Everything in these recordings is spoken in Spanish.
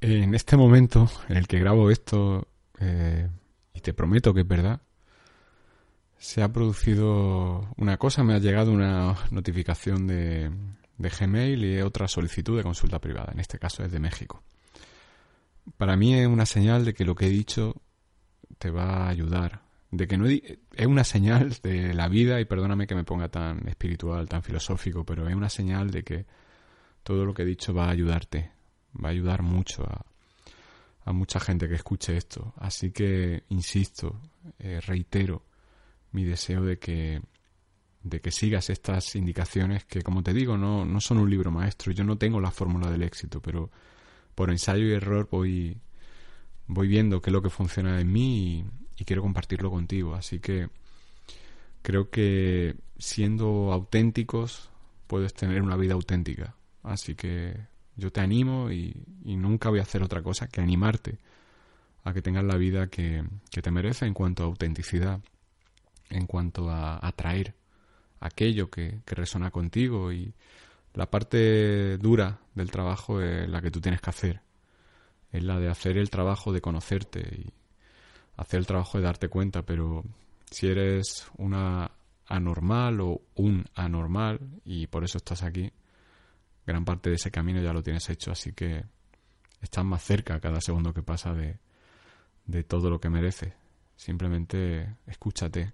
En este momento en el que grabo esto, eh, y te prometo que es verdad, se ha producido una cosa, me ha llegado una notificación de, de Gmail y otra solicitud de consulta privada, en este caso es de México. Para mí es una señal de que lo que he dicho te va a ayudar, de que no es una señal de la vida y perdóname que me ponga tan espiritual, tan filosófico, pero es una señal de que todo lo que he dicho va a ayudarte, va a ayudar mucho a, mucha gente que escuche esto. Así que insisto, eh, reitero mi deseo de que de que sigas estas indicaciones que, como te digo, no, no son un libro maestro. Yo no tengo la fórmula del éxito, pero por ensayo y error voy, voy viendo qué es lo que funciona en mí y, quiero compartirlo contigo. Así que creo que siendo auténticos puedes tener una vida auténtica. Así que yo te animo y, nunca voy a hacer otra cosa que animarte a que tengas la vida que, te merece en cuanto a autenticidad, en cuanto a atraer aquello que, que resuena contigo y la parte dura del trabajo es la que tú tienes que hacer. Es la de hacer el trabajo de conocerte y hacer el trabajo de darte cuenta, pero si eres una anormal o un anormal y por eso estás aquí, gran parte de ese camino ya lo tienes hecho, así que estás más cerca cada segundo que pasa de, de todo lo que mereces. Simplemente escúchate,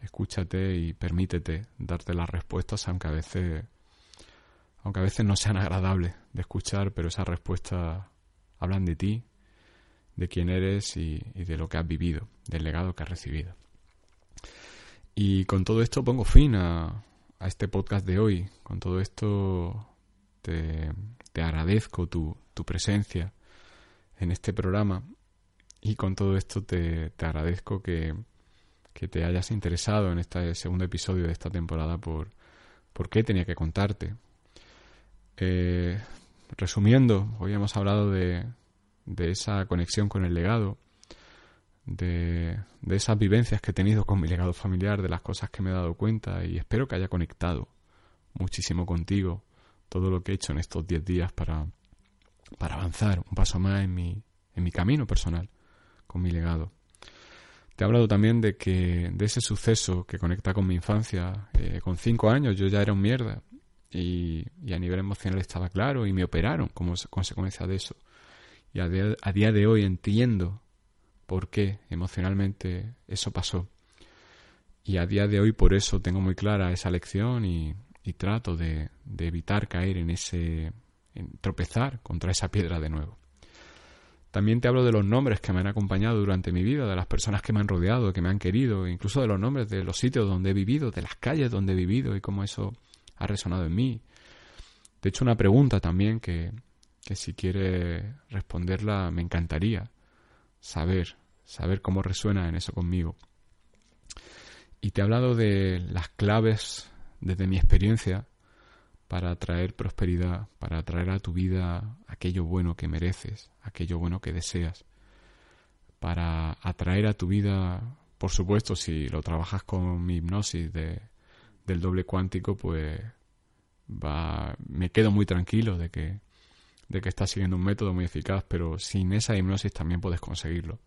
escúchate y permítete darte las respuestas, aunque a veces, aunque a veces no sean agradables de escuchar, pero esas respuestas hablan de ti, de quién eres y, de lo que has vivido, del legado que has recibido. Y con todo esto pongo fin a, a este podcast de hoy. Con todo esto te, agradezco tu, tu, presencia en este programa y con todo esto te, te agradezco que, que te hayas interesado en este segundo episodio de esta temporada por, por qué tenía que contarte. Eh, resumiendo, hoy hemos hablado de, de esa conexión con el legado, de, de, esas vivencias que he tenido con mi legado familiar, de las cosas que me he dado cuenta y espero que haya conectado muchísimo contigo todo lo que he hecho en estos 10 días para, para avanzar un paso más en mi, en mi camino personal con mi legado. Te he hablado también de que de ese suceso que conecta con mi infancia. Eh, con cinco años yo ya era un mierda y, a nivel emocional estaba claro y me operaron como consecuencia de eso. Y a día, de hoy entiendo por qué emocionalmente eso pasó. Y a día de hoy por eso tengo muy clara esa lección y, trato de, evitar caer en ese, tropezar contra esa piedra de nuevo. También te hablo de los nombres que me han acompañado durante mi vida, de las personas que me han rodeado, que me han querido, incluso de los nombres de los sitios donde he vivido, de las calles donde he vivido y cómo eso ha resonado en mí. De hecho, una pregunta también que, que si quiere responderla me encantaría saber, saber cómo resuena en eso conmigo. Y te he hablado de las claves desde mi experiencia para traer prosperidad, para traer a tu vida aquello bueno que mereces, aquello bueno que deseas, para atraer a tu vida, por supuesto, si lo trabajas con mi hipnosis de, del doble cuántico, pues va, me quedo muy tranquilo de que, de que estás siguiendo un método muy eficaz, pero sin esa hipnosis también puedes conseguirlo.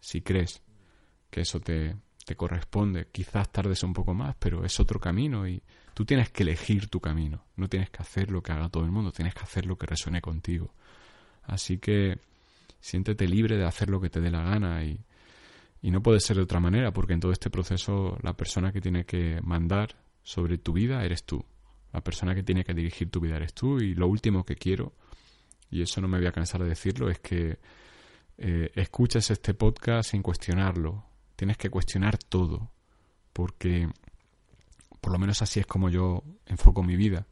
Si crees que eso te, te corresponde, quizás tardes un poco más, pero es otro camino y Tú tienes que elegir tu camino, no tienes que hacer lo que haga todo el mundo, tienes que hacer lo que resuene contigo. Así que siéntete libre de hacer lo que te dé la gana y, y no puede ser de otra manera, porque en todo este proceso la persona que tiene que mandar sobre tu vida eres tú. La persona que tiene que dirigir tu vida eres tú y lo último que quiero, y eso no me voy a cansar de decirlo, es que eh, escuches este podcast sin cuestionarlo. Tienes que cuestionar todo, porque por lo menos así es como yo enfoco mi vida.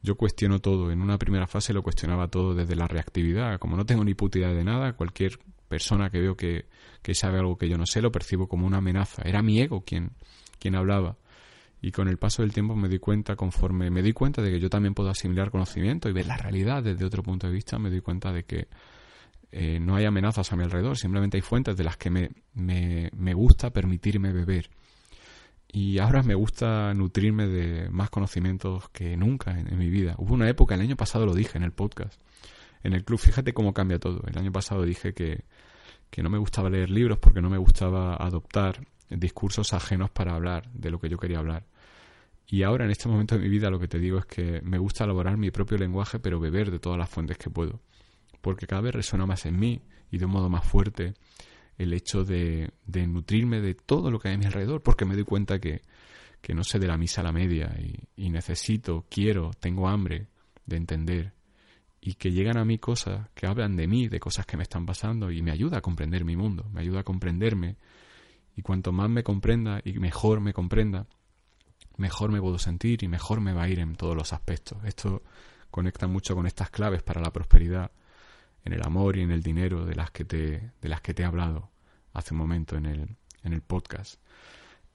Yo cuestiono todo. En una primera fase lo cuestionaba todo desde la reactividad. Como no tengo ni puta idea de nada, cualquier persona que veo que, que sabe algo que yo no sé lo percibo como una amenaza. Era mi ego quien, quien hablaba. Y con el paso del tiempo me di cuenta, conforme me di cuenta de que yo también puedo asimilar conocimiento y ver la realidad desde otro punto de vista, me di cuenta de que eh, no hay amenazas a mi alrededor, simplemente hay fuentes de las que me, me, me gusta permitirme beber. Y ahora me gusta nutrirme de más conocimientos que nunca en, mi vida. Hubo una época, el año pasado lo dije en el podcast, en el club, fíjate cómo cambia todo. El año pasado dije que, que no me gustaba leer libros porque no me gustaba adoptar discursos ajenos para hablar de lo que yo quería hablar. Y ahora, en este momento de mi vida, lo que te digo es que me gusta elaborar mi propio lenguaje, pero beber de todas las fuentes que puedo. Porque cada vez resuena más en mí y de un modo más fuerte el hecho de, de nutrirme de todo lo que hay a mi alrededor, porque me doy cuenta que, que no sé de la misa a la media y, necesito, quiero, tengo hambre de entender y que llegan a mí cosas que hablan de mí, de cosas que me están pasando y me ayuda a comprender mi mundo, me ayuda a comprenderme y cuanto más me comprenda y mejor me comprenda, mejor me puedo sentir y mejor me va a ir en todos los aspectos. Esto conecta mucho con estas claves para la prosperidad en el amor y en el dinero de las que te, de las que te he hablado hace un momento en el, en el podcast.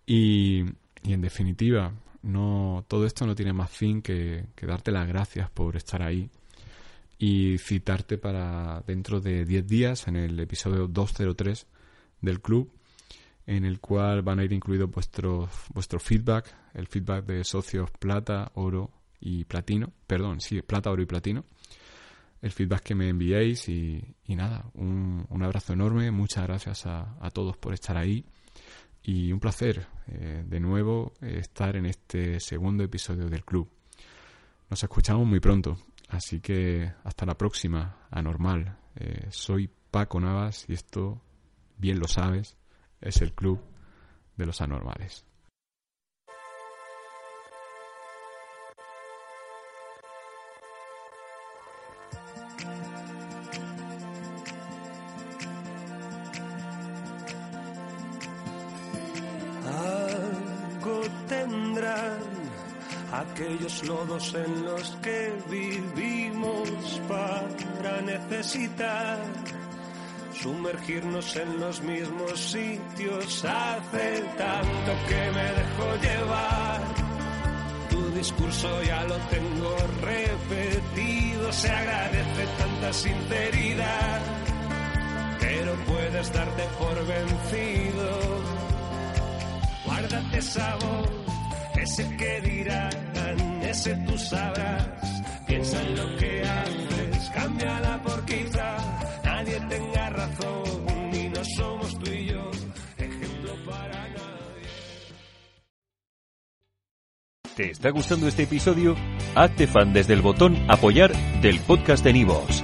Y, y en definitiva, no, todo esto no tiene más fin que, que darte las gracias por estar ahí y citarte para dentro de 10 días en el episodio 203 del club en el cual van a ir incluidos vuestro, vuestro feedback, el feedback de socios plata, oro y platino, perdón, sí, plata, oro y platino, el feedback que me enviéis y, nada, un, un, abrazo enorme, muchas gracias a, a, todos por estar ahí y un placer eh, de nuevo estar en este segundo episodio del club. Nos escuchamos muy pronto, así que hasta la próxima, anormal. Eh, soy Paco Navas y esto, bien lo sabes, es el club de los anormales. Aquellos lodos en los que vivimos para necesitar sumergirnos en los mismos sitios. Hace tanto que me dejo llevar. Tu discurso ya lo tengo repetido, se agradece tanta sinceridad, pero puedes darte por vencido. Guárdate esa voz ese que dirán, ese tú sabrás. Piensa en lo que haces, cámbiala por quizá nadie tenga razón, ni no somos tú y yo, ejemplo para nadie. ¿Te está gustando este episodio? Hazte fan desde el botón apoyar del podcast de Nivos.